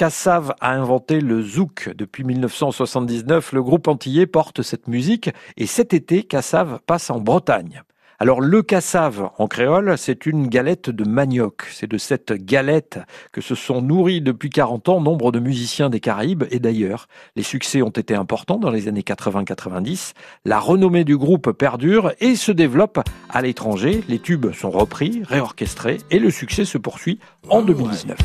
Cassav a inventé le zouk. Depuis 1979, le groupe antillais porte cette musique et cet été, Cassav passe en Bretagne. Alors le cassave en créole, c'est une galette de manioc. C'est de cette galette que se sont nourris depuis 40 ans nombre de musiciens des Caraïbes et d'ailleurs. Les succès ont été importants dans les années 80-90. La renommée du groupe perdure et se développe à l'étranger. Les tubes sont repris, réorchestrés et le succès se poursuit en 2019.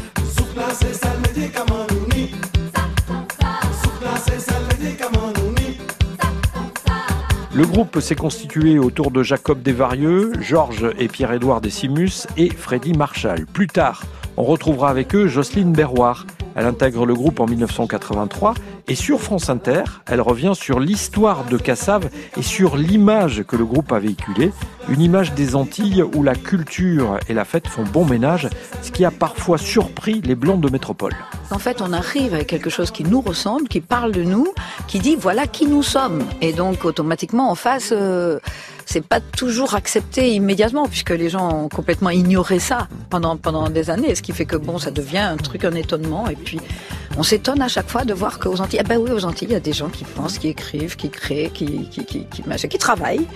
Le groupe s'est constitué autour de Jacob Desvarieux, Georges et Pierre-Édouard Desimus et Freddy Marshall. Plus tard, on retrouvera avec eux Jocelyne Berroir. Elle intègre le groupe en 1983 et sur France Inter, elle revient sur l'histoire de Cassave et sur l'image que le groupe a véhiculée, une image des Antilles où la culture et la fête font bon ménage, ce qui a parfois surpris les blancs de métropole. En fait, on arrive avec quelque chose qui nous ressemble, qui parle de nous, qui dit voilà qui nous sommes. Et donc, automatiquement, en face, euh, c'est pas toujours accepté immédiatement, puisque les gens ont complètement ignoré ça pendant, pendant des années. Ce qui fait que, bon, ça devient un truc, un étonnement. Et puis, on s'étonne à chaque fois de voir qu'aux Antilles, ah ben oui, aux Antilles, il y a des gens qui pensent, qui écrivent, qui créent, qui, qui, qui, qui, travaillent.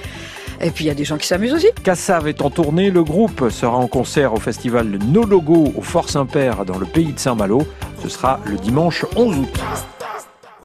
Et puis il y a des gens qui s'amusent aussi. Cassav est en tournée, le groupe sera en concert au festival No Logo au Fort Saint-Père dans le pays de Saint-Malo. Ce sera le dimanche 11 août.